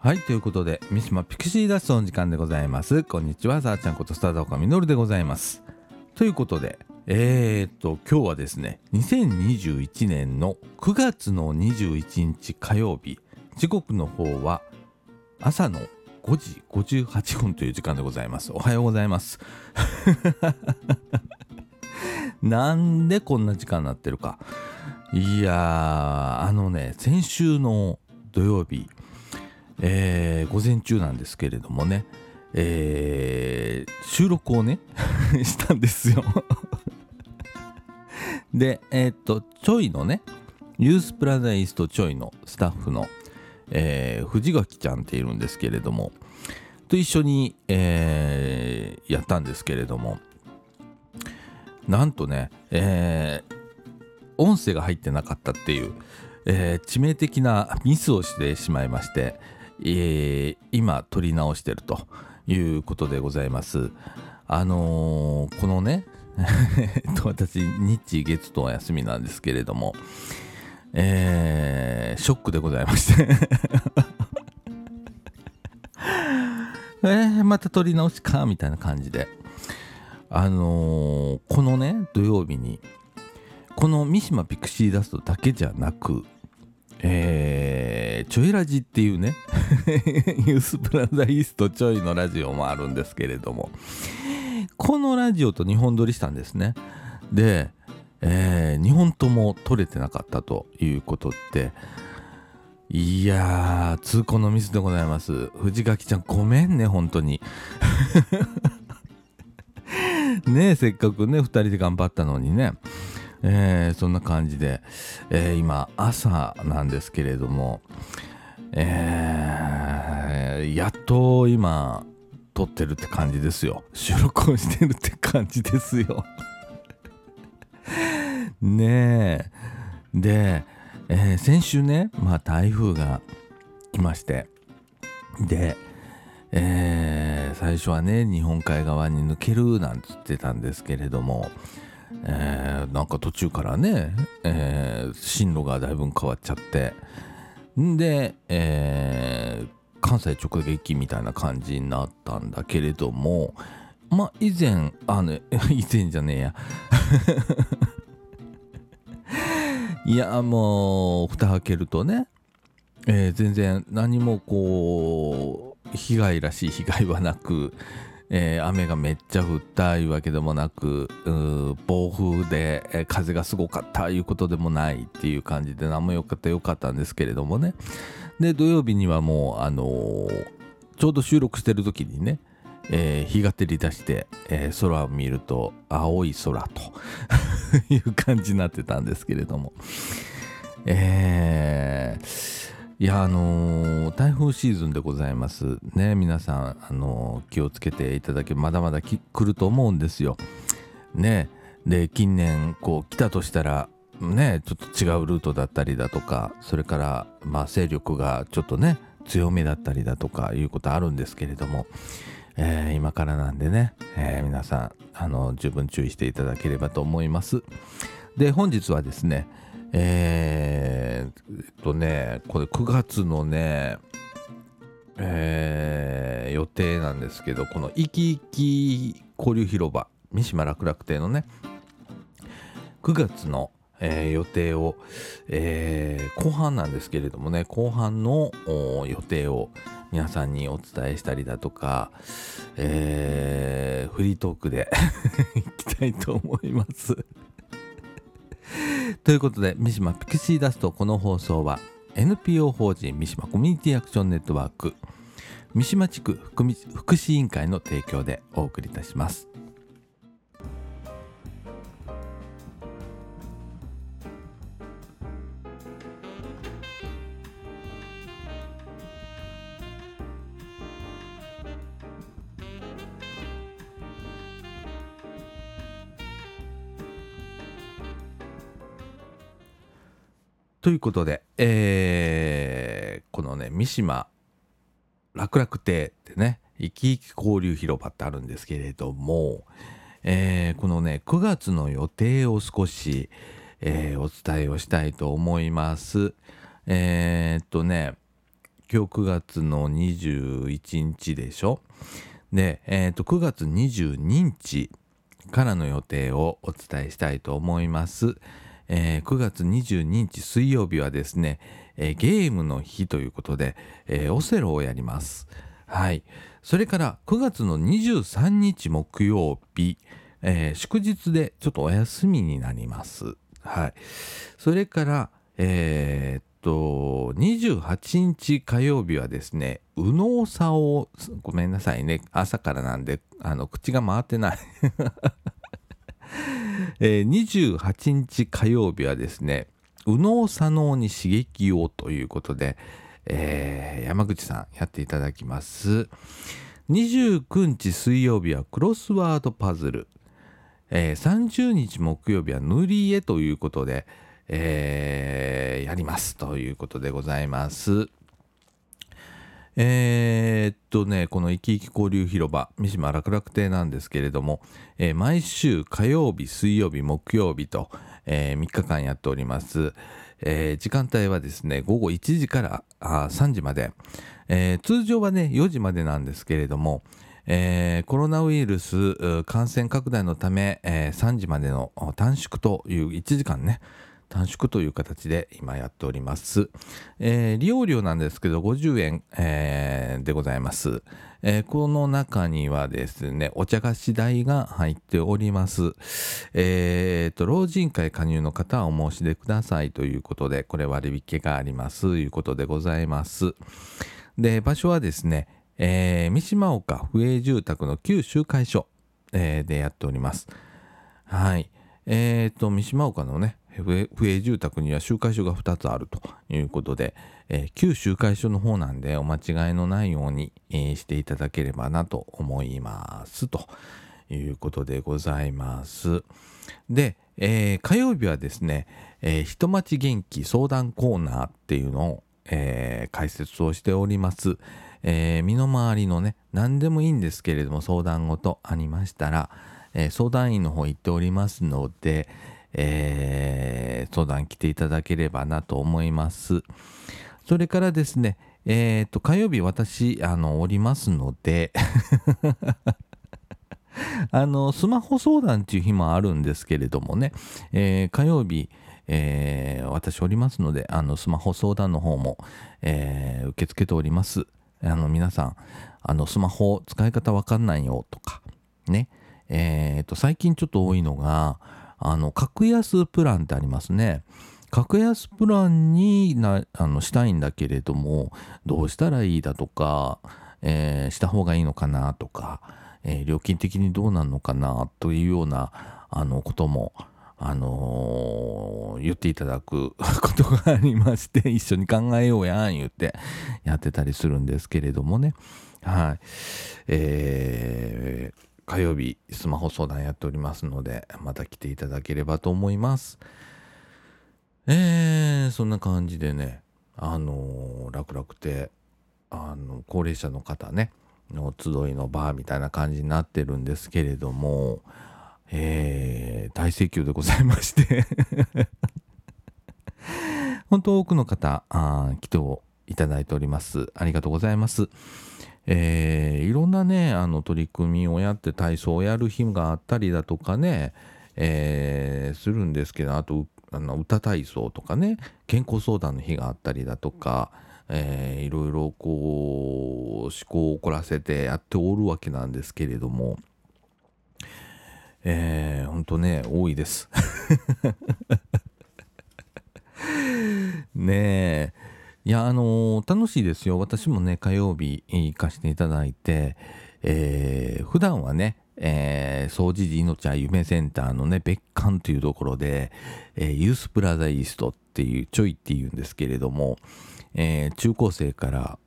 はいということで三島ピクシーダストの時間でございます。こんにちはさあちゃんことスターダオカミノルでございます。ということでえー、っと今日はですね2021年の9月の21日火曜日時刻の方は朝の5時58分という時間でございます。おはようございます。なんでこんな時間になってるか。いやーあのね先週の土曜日えー、午前中なんですけれどもね、えー、収録をね したんですよ。でえー、っとちょいのねユースプラザイストちょいのスタッフの、えー、藤垣ちゃんっているんですけれどもと一緒に、えー、やったんですけれどもなんとね、えー、音声が入ってなかったっていう、えー、致命的なミスをしてしまいまして、えー、今撮り直してるということでございます。あのー、このね 私日月と休みなんですけれども、えー、ショックでございまして えー、また撮り直しかみたいな感じであのー、このね土曜日にこの三島ピクシーダストだけじゃなくえー、ちょいラジっていうね ユースプラザイーストちょいのラジオもあるんですけれどもこのラジオと2本撮りしたんですね。で、えー、2本とも撮れてなかったということっていやー痛恨のミスでございます。藤垣ちゃんごめんね本当に。ねえせっかくね2人で頑張ったのにね。えー、そんな感じで、えー、今朝なんですけれども、えー、やっと今撮ってるって感じですよ。収録をしてるって感じですよ。ねえ。で、えー、先週ねまあ台風が来ましてでえー、最初はね日本海側に抜けるなんつってたんですけれどもえー、なんか途中からね、えー、進路がだいぶ変わっちゃって。んで、えー、関西直撃みたいな感じになったんだけれどもまあ以前あの 以前じゃねえや。いやもう蓋開けるとね、えー、全然何もこう被害らしい被害はなくえー、雨がめっちゃ降ったいうわけでもなく暴風で、えー、風がすごかったいうことでもないっていう感じで何もよかったよかったんですけれどもね。で土曜日にはもう、あのー、ちょうど収録してる時にね、え日が照り出して、え空を見ると青い空と いう感じになってたんですけれども。えーいやあのー、台風シーズンでございます。ね皆さん、あのー、気をつけていただけまだまだ来ると思うんですよ。ねで近年こう来たとしたらねちょっと違うルートだったりだとかそれからまあ勢力がちょっとね強めだったりだとかいうことあるんですけれども、えー、今からなんでね、えー、皆さんあの十分注意していただければと思います。で本日はですねえー、っとね、これ9月のね、えー、予定なんですけど、このいきいき交流広場、三島楽楽亭のね、9月の、えー、予定を、えー、後半なんですけれどもね、後半の予定を皆さんにお伝えしたりだとか、えー、フリートークで いきたいと思います。ということで三島ピクシーダストこの放送は NPO 法人三島コミュニティアクションネットワーク三島地区福祉委員会の提供でお送りいたします。いうことで、えー、このね、三島楽々亭ってね、生き生き交流広場ってあるんですけれども、えー、このね、9月の予定を少し、えー、お伝えをしたいと思います。えー、っとね、今日9月の21日でしょ？で、えー、と9月22日からの予定をお伝えしたいと思います。えー、9月22日水曜日はですね、えー、ゲームの日ということで、えー、オセロをやります。はい。それから9月の23日木曜日、え祝日でちょっとお休みになります。はい。それから、えっと、28日火曜日はですね、右脳差を、ごめんなさいね、朝からなんで、あの、口が回ってない えー、28日火曜日はですね、右脳左脳に刺激をということで、えー、山口さんやっていただきます。29日水曜日はクロスワードパズル。えー、30日木曜日は塗り絵ということで、えー、やりますということでございます。えー、っとね、この生き生き交流広場、三島楽楽亭なんですけれども、えー、毎週火曜日、水曜日、木曜日と、えー、3日間やっております。え時間帯はですね、午後1時からあ3時まで、え通常はね、4時までなんですけれども、えコロナウイルス感染拡大のため、え3時までの短縮という1時間ね、短縮という形で今やっております。えー、利用料なんですけど50円、えー、でございます、えー、この中にはですね、お茶菓子代が入っております。えー、と、老人会加入の方はお申し出くださいということで、これ割引がありますということでございます。で、場所はですね、えー、三島岡府営住宅の旧集会所、えー、でやっております。はい。えっ、ー、と、三島岡のね、不営住宅には集会所が2つあるということで、えー、旧集会所の方なんでお間違いのないように、えー、していただければなと思いますということでございます。で、えー、火曜日はですね、えー、人町元気相談コーナーっていうのを、えー、解説をしております。えー、身の回りのね、何でもいいんですけれども相談事ありましたら、えー、相談員の方行っておりますので、えー、相談来ていただければなと思います。それからですね、えっ、ー、と、火曜日私、あの、おりますので あの、スマホ相談っていう日もあるんですけれどもね、えー、火曜日、えー、私おりますので、あの、スマホ相談の方も、えー、受け付けております。あの、皆さん、あの、スマホ使い方わかんないよとか、ね、えっ、と、最近ちょっと多いのが、あの格安プランってありますね。格安プランになあのしたいんだけれどもどうしたらいいだとか、えー、した方がいいのかなとか、えー、料金的にどうなるのかなというようなあのことも、あのー、言っていただく ことがありまして一緒に考えようやん言ってやってたりするんですけれどもねはいえー火曜日スマホ相談やっておりますのでまた来ていただければと思います。えー、そんな感じでねあの楽々てあの高齢者の方ねの集いの場みたいな感じになってるんですけれどもえー、大盛況でございまして。本当多くの方あ来ていただいております。ありがとうございます。えー、いろんなねあの取り組みをやって体操をやる日があったりだとかね、えー、するんですけどあとあの歌体操とかね健康相談の日があったりだとか、えー、いろいろこう思考を凝らせてやっておるわけなんですけれどもえー、ほんとね多いです。ねえ。や、あのー、楽しいですよ。私もね、火曜日行かせていただいて、えー、普段はね、えー、総持寺命は夢センターのね、別館というところで、えー、ユースプラザイーストっていう、ちょいっていうんですけれども、えー、中高生から、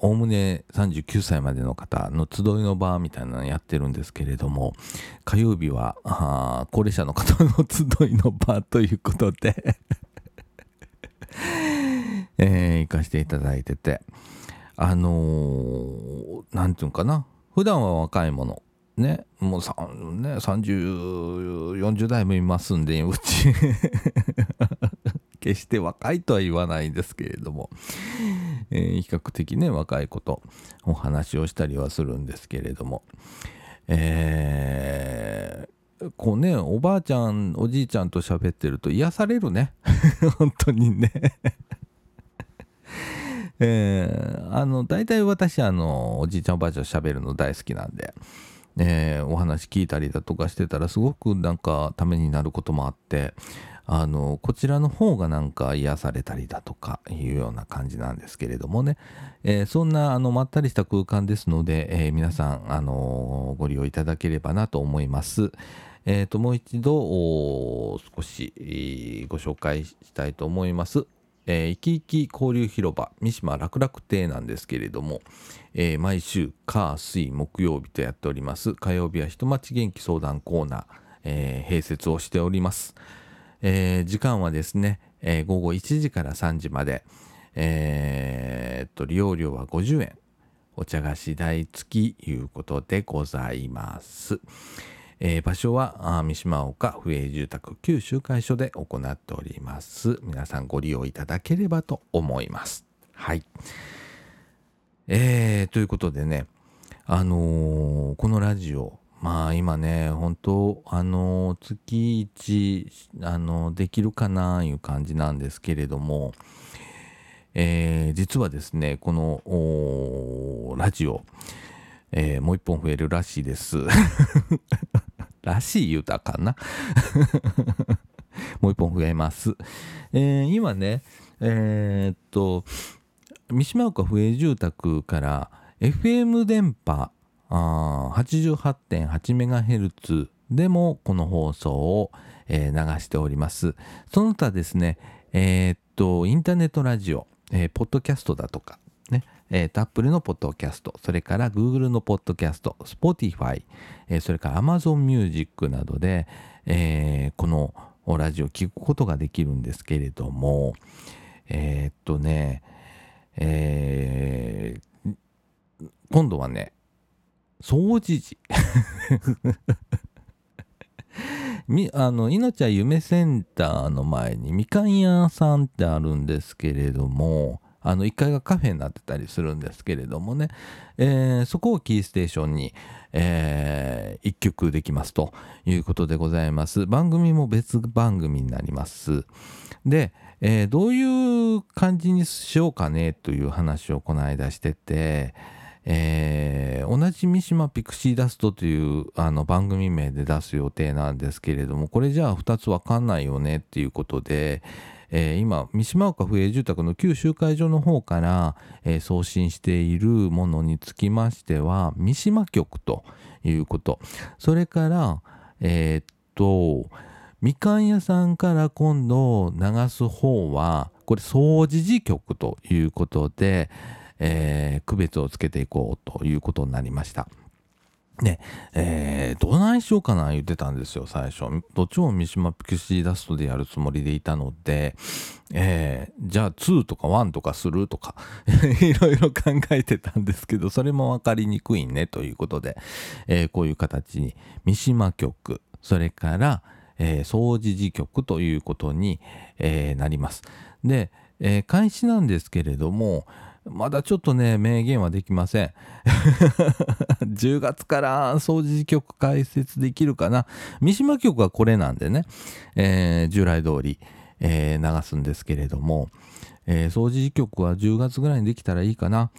おおむね39歳までの方の集いの場みたいなのやってるんですけれども、火曜日は、高齢者の方の集いの場ということでえー、行かせていただいてて、あのー、ていうのかな、普段は若いもの、ね、もう、ね、30、40代もいますんで、うち。決して若いとは言わないんですけれども、えー、比較的ね若い子とお話をしたりはするんですけれども。えー、こうねおばあちゃんおじいちゃんと喋ってると癒されるね。本当にね。えー、あの大体私あのおじいちゃんおばあちゃん喋るの大好きなんで、えー、お話聞いたりだとかしてたらすごくなんかためになることもあってあのこちらの方がなんか癒されたりだとかいうような感じなんですけれどもね、えー、そんなあのまったりした空間ですので、えー、皆さん、あのご利用いただければなと思います。えーと、もう一度少しご紹介したいと思います。えー、いきいき交流広場三島楽々亭なんですけれども、えー、毎週火水木曜日とやっております火曜日は人町元気相談コーナー、えー、併設をしております。えー、時間はですね、えー、午後1時から3時まで、えー、っと利用料は50円お茶菓子代付きいうことでございます。えー、場所は三島岡府営住宅旧集会所で行っております。皆さんご利用いただければと思います。はい。えー、ということでね、あのー、このラジオ、まあ今ね、本当あの、月1、あの、できるかないう感じなんですけれども、えー、実はですね、この、ラジオ、えー、もう一本増えるらしいです。らしい言うたかな もう一本増えます。えー、今ね、えー、っと、三島岡不営住宅から FM 電波 88.8MHz でもこの放送を、えー、流しております。その他ですね、えー、っと、インターネットラジオ、えー、ポッドキャストだとか、ね、えー、タップルのポッドキャスト、それから Google のポッドキャスト、Spotify、えー、それから Amazon Music などで、えー、このラジオを聞くことができるんですけれども、えー、っとね、えー、今度はね、掃除時。みあの命は夢センターの前にみかん屋さんってあるんですけれどもあの1階がカフェになってたりするんですけれどもね、えー、そこをキーステーションに、えー、1曲できますということでございます。番組も別番組になります。で、えー、どういう感じにしようかねという話をこの間しててえー、同じ三島ピクシーダストというあの番組名で出す予定なんですけれどもこれじゃあ2つ分かんないよねっていうことで、えー、今三島岡府営住宅の旧集会所の方から、えー、送信しているものにつきましては三島局ということそれからえー、っとみかん屋さんから今度流す方はこれ掃除時局ということで、えー、区別をつけていこうということになりました。で、えー、どないしようかな言ってたんですよ、最初。どっちも三島ピクシーダストでやるつもりでいたので、えー、じゃあ2とか1とかするとか いろいろ考えてたんですけど、それも分かりにくいねということで、えー、こういう形に三島局、それから、えー、掃除時局ということに、えー、なります。で、えー、開始なんですけれども、まだちょっとね、明言はできません。10月から掃除局開設できるかな。三島局はこれなんでね、えー、従来通り、えー、流すんですけれども、えー、掃除局は10月ぐらいにできたらいいかな。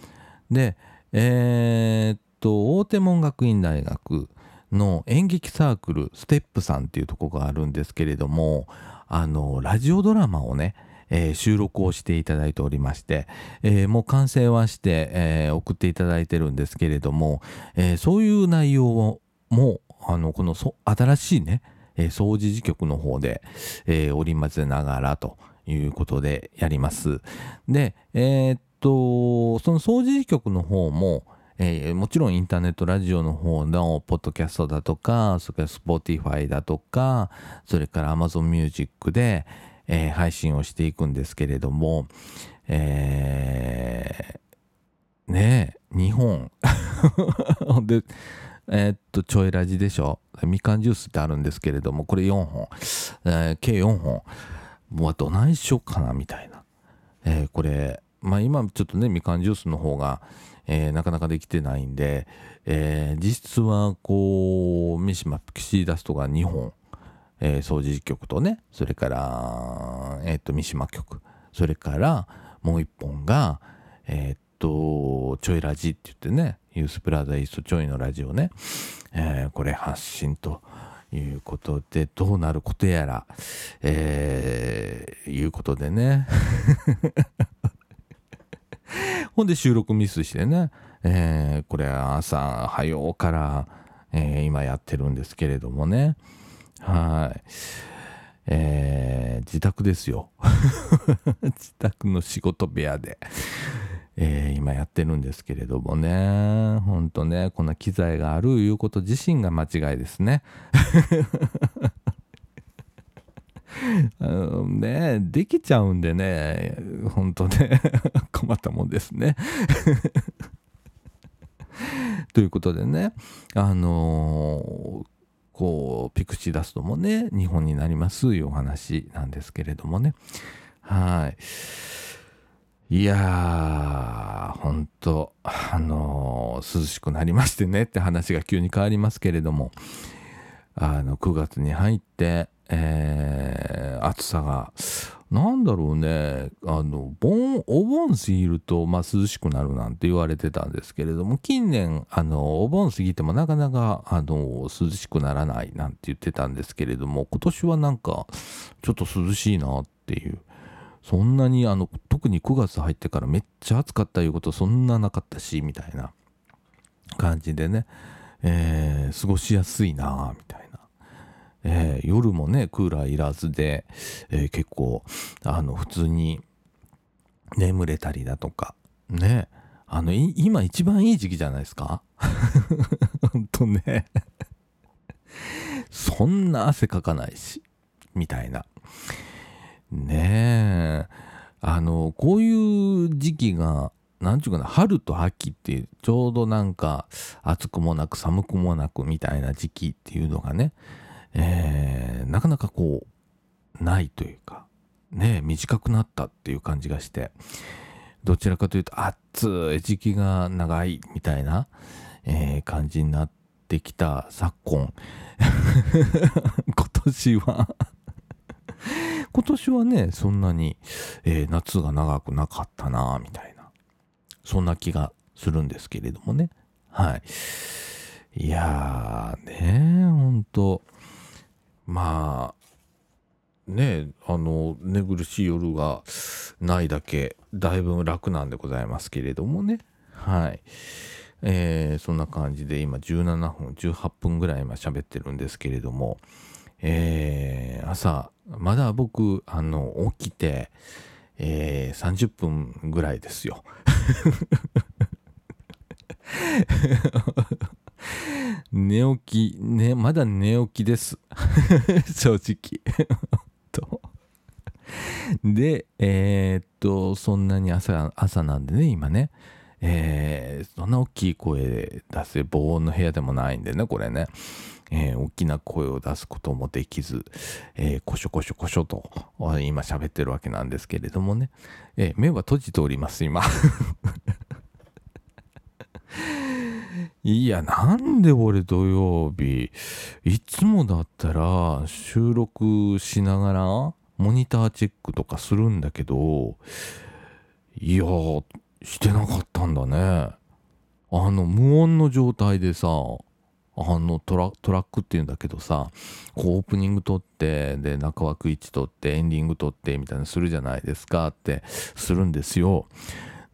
で、えー、っと、大手門学院大学の演劇サークル、ステップさんっていうとこがあるんですけれども、あの、ラジオドラマをね、えー、収録をしていただいておりまして、えー、もう完成はして、えー、送っていただいてるんですけれども、えそういう内容をもあのこの新しいね、え掃除時局の方で、え織り交ぜながらということでやります。で、えっとその掃除時局の方もえー、もちろんインターネットラジオの方のポッドキャストだとか、それから Spotify だとか、それから Amazon Music で、えー、配信をしていくんですけれども、えー、ねえ、日本。で、えー、っと、ちょいラジでしょ？みかんジュースってあるんですけれども、これ4本。えー、計4本。もうどないしようかな、みたいな。えー、これ、まあ今ちょっとねみかんジュースの方が、えー、なかなかできてないんで、えー、実質はこう三島ピクシーダストが2本、えー、掃除局とねそれからえっ、と三島局。それからもう1本がえっとちょいラジって言ってねユースプラザイーストちょいのラジオね、えこれ発信ということでどうなることやら、えいうことでね。ほんで収録ミスしてね、えー、これ朝早うから、えー、今やってるんですけれどもね。はい。えー、自宅ですよ。自宅の仕事部屋で、えー、今やってるんですけれどもね。ほんとね、こんな機材があるいうこと自身が間違いですね。ねできちゃうんでね、ほんとね、困ったもんですね。ということでね、あのー、こう、ピクチーダストもね、日本になりますいうお話なんですけれどもね。はい。いやー、ほんと、あのー、涼しくなりましてねって話が急に変わりますけれども、あの、9月に入って、えー、暑さが、なんだろうね、あの、盆、お盆過ぎると、まあ、涼しくなるなんて言われてたんですけれども、近年、あの、お盆過ぎてもなかなか、あの、涼しくならないなんて言ってたんですけれども、今年はなんか、ちょっと涼しいなっていう。そんなに、あの、特に9月入ってからめっちゃ暑かったいうことそんななかったし、みたいな感じでね、えー、過ごしやすいなみたいな。えー、夜もねクーラーいらずで、えー、結構あの普通に眠れたりだとかね。あの今一番いい時期じゃないですか？ほんとね。そんな汗かかないしみたいな。ね。えあのこういう時期が何ちゅうかな春と秋ってちょうどなんか暑くもなく寒くもなくみたいな時期っていうのがねえー、なかなかこうないというかね短くなったっていう感じがしてどちらかというと暑い時期が長いみたいな、えー、感じになってきた昨今。今年は。今年はねそんなに、えー、夏が長くなかったなみたいなそんな気がするんですけれどもね。はい。いやーねほんとまあねあの寝苦しい夜がないだけだいぶ楽なんでございますけれどもね。はい。えー、そんな感じで今17分18分ぐらい今喋ってるんですけれども。えー、朝まだ僕あの起きてえー、30分ぐらいですよ。寝起き、ね、まだ寝起きです。正直。で、えー、っと、そんなに朝、朝なんでね、今ね。えー、そんな大きい声出せ、防音の部屋でもないんでね、これね。えー、大きな声を出すこともできず、えー、こしょこしょこしょと、今喋ってるわけなんですけれどもね。えー、目は閉じております、今。いや、なんで俺土曜日、いつもだったら収録しながらモニターチェックとかするんだけど、いや、してなかったんだね。あの、無音の状態でさ、あのトラトラックっていうんだけどさこうオープニング撮ってで中枠1撮ってエンディング撮ってみたいなするじゃないですかってするんですよ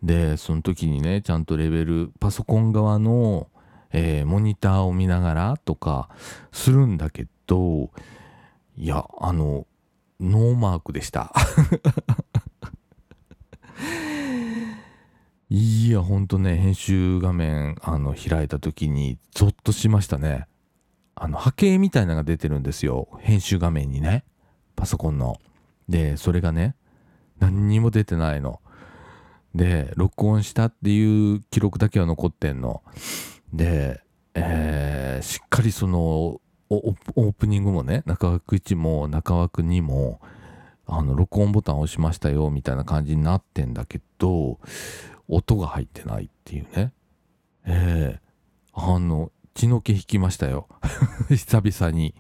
でその時にねちゃんとレベルパソコン側の、えー、モニターを見ながらとかするんだけどいやあのノーマークでした。いやほんとね編集画面あの開いた時にゾッとしましたね。あの波形みたいなのが出てるんですよ。編集画面にね。パソコンの。でそれがね何にも出てないの。で、録音したっていう記録だけは残ってんの。で、えー、しっかりそのオープニングもね、中枠1も中枠2も、あの録音ボタンを押しましたよみたいな感じになってんだけど音が入ってないっていうね。ええあの血の気引きましたよ。久々に。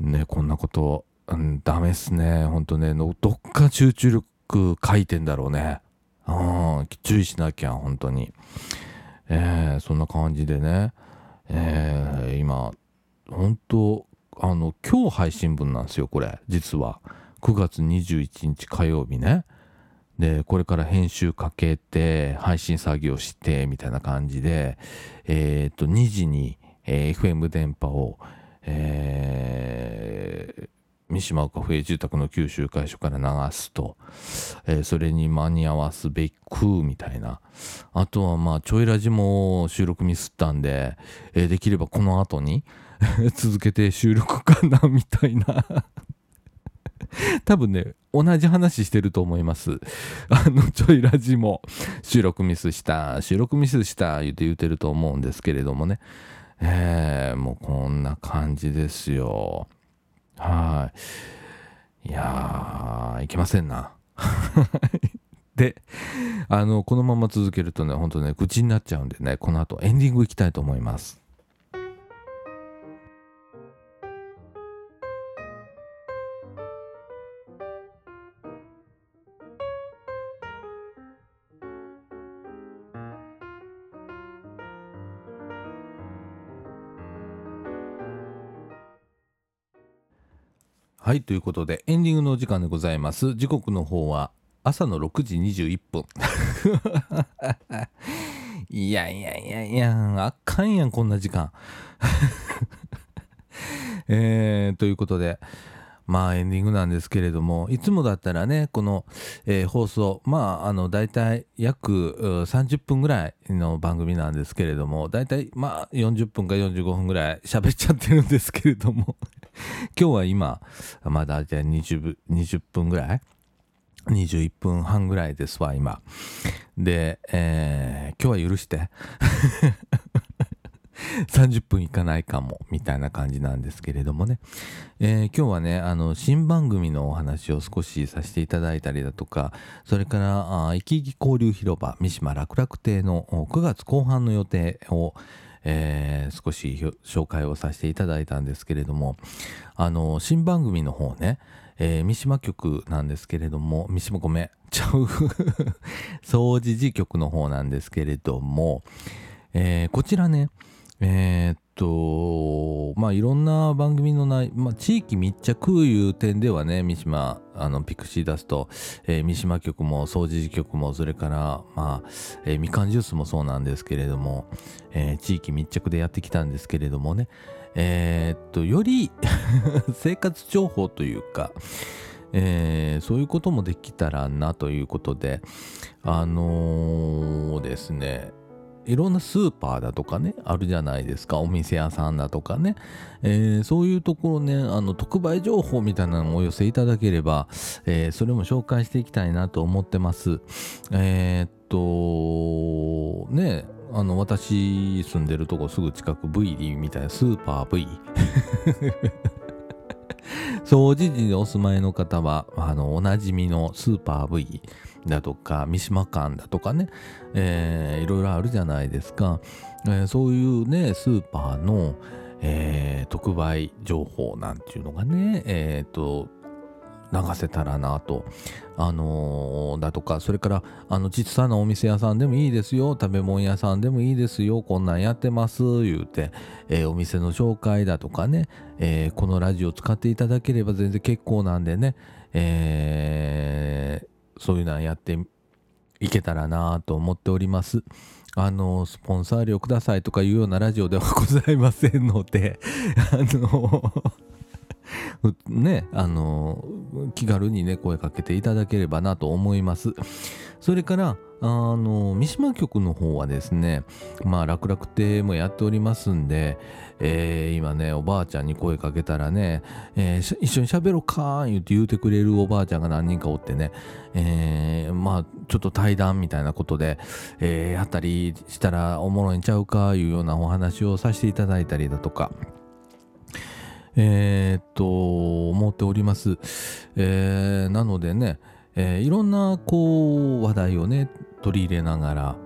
ねこんなこと、うん、ダメっすね。ほんとねどっか集中力書いてんだろうね。うん注意しなきゃ本当に。ええそんな感じでね。えー、今本当あの今日配信分なんですよこれ。実は。9月21日火曜日ね。でこれから編集かけて配信作業してみたいな感じでえっ、と2時に、えー、FM 電波を、えー、三島岡不営住宅の九州会所から流すと、えー、それに間に合わすべくみたいな。あとはまあちょいラジも収録ミスったんで、えー、できればこの後に 続けて収録かなみたいな。多分ね同じ話してると思います。あのちょいラジも収録ミスした収録ミスした言って言ってると思うんですけれどもね。えー、もうこんな感じですよ。はい。いやー、いけませんな。で、あの、このまま続けるとね、ほんとね、愚痴になっちゃうんでね、この後エンディングいきたいと思います。はい、ということで、エンディングのお時間でございます。時刻の方は朝の6時21分。いやいやいやいや、あかんやん、こんな時間。えー、ということで、まあエンディングなんですけれども、いつもだったらね、この、えー、放送、まああの大体約30分ぐらいの番組なんですけれども、大体まあ40分か45分ぐらい喋っちゃってるんですけれども、今日は今、まだじゃあ 20, 20分ぐらい ?21 分半ぐらいですわ、今。で、えー、今日は許して。30分いかないかも、みたいな感じなんですけれどもね。えー、今日はね、あの、新番組のお話を少しさせていただいたりだとか、それから、生き生き交流広場、三島楽楽亭の9月後半の予定を、えー、少し紹介をさせていただいたんですけれどもあの新番組の方ね、えー、三島局なんですけれども三島ごめんちゃう。掃除時局の方なんですけれども、えー、こちらねえー、っとまあいろんな番組のない、まあ、地域密着いう点ではね三島あのピクシー出すと、えー、三島局も総除局もそれからまあ、えー、みかんジュースもそうなんですけれども、えー、地域密着でやってきたんですけれどもね。えー、っとより 生活情報というかえー、そういうこともできたらなということであのー、ですねいろんなスーパーだとかね、あるじゃないですか、お店屋さんだとかね、えー、そういうところね、あの、特売情報みたいなのをお寄せいただければ、えー、それも紹介していきたいなと思ってます。えー、っと、ね、あの、私住んでるとこすぐ近く V リーみたいなスーパー V 掃除時にお住まいの方は、あの、おなじみのスーパー V だとか、三島館だとかね、えー、いろいろあるじゃないですか。えー、そういうね、スーパーの、えー、特売情報なんていうのがね、えっ、ー、と、流せたらなと。あのー、だとか、それから、あの、小さなお店屋さんでもいいですよ、食べ物屋さんでもいいですよ、こんなんやってます、言うて、えー、お店の紹介だとかね、えー、このラジオ使っていただければ全然結構なんでね、えそういうのやっていけたらなと思っております。あの、スポンサー料くださいとかいうようなラジオではございませんので、あの ね、あの、気軽にね、声かけていただければなと思います。それから、あの、三島局の方はですね、まあ、楽々亭もやっておりますんで、えー、今ね、おばあちゃんに声かけたらね、えー、一緒に喋ろうかー言って言うてくれるおばあちゃんが何人かおってね、えー、まあ、ちょっと対談みたいなことで、えー、やったりしたらおもろいんちゃうかいうようなお話をさせていただいたりだとか、えー、っと思っております、えー、なのでね、えー、いろんなこう話題をね取り入れながら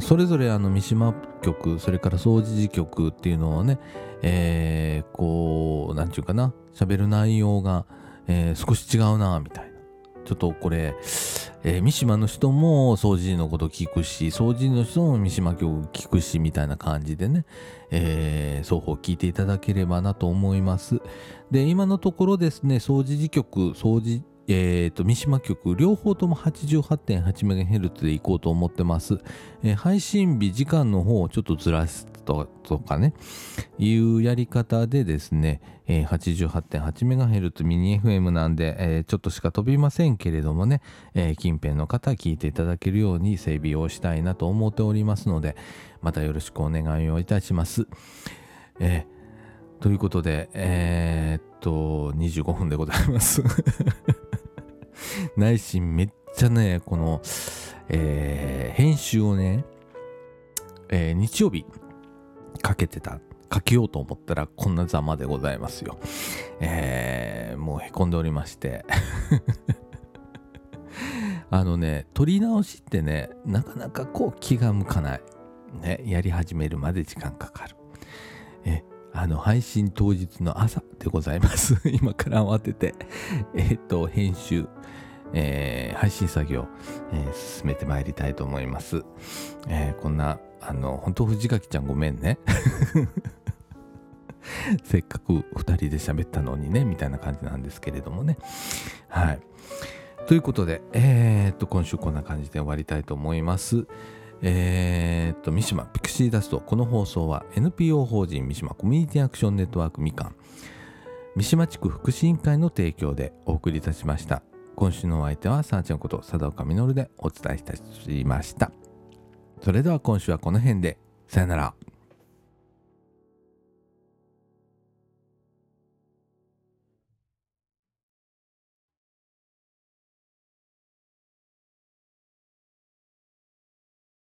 それぞれあの三島局それから総除寺局っていうのをね、えー、こう何て言うかな喋る内容が、えー、少し違うなみたいなちょっとこれ、えー、三島の人も掃除のこと聞くし、掃除の人も三島曲聞くし、みたいな感じでね、えー、双方聞いていただければなと思います。で、今のところですね、掃除時局、掃除えーと、三島局両方とも 88.8MHz でいこうと思ってます、えー、配信日時間の方をちょっとずらすととかね。いうやり方でですね、えー、88.8MHz ミニ FM なんで、えー、ちょっとしか飛びませんけれどもね、えー、近辺の方聞いていただけるように整備をしたいなと思っておりますのでまたよろしくお願いをいたします、えー、ということでえー、っと25分でございます。内心めっちゃね、この、えー、編集をね、えー、日曜日かけてた、かけようと思ったらこんなざまでございますよ。えー、もうへこんでおりまして あのね、撮り直しってね、なかなかこう気が向かない。ね、やり始めるまで時間かかる。え、あの、配信当日の朝でございます。今から慌てて、えっ、と、編集、えー、配信作業、えー、進めてまいりたいと思います。えー、こんな、あの、本当藤垣ちゃんごめんね。せっかく2人で喋ったのにね、みたいな感じなんですけれどもね。はい。ということで、えー、っと、今週こんな感じで終わりたいと思います。えー、っと、三島ピクシーダスト。この放送は NPO 法人三島コミュニティアクションネットワークみかん、三島地区福祉委員会の提供でお送りいたしました。今週のお相手はさあちゃんこと佐岡実でお伝えいたしました。それでは今週はこの辺で。さよなら。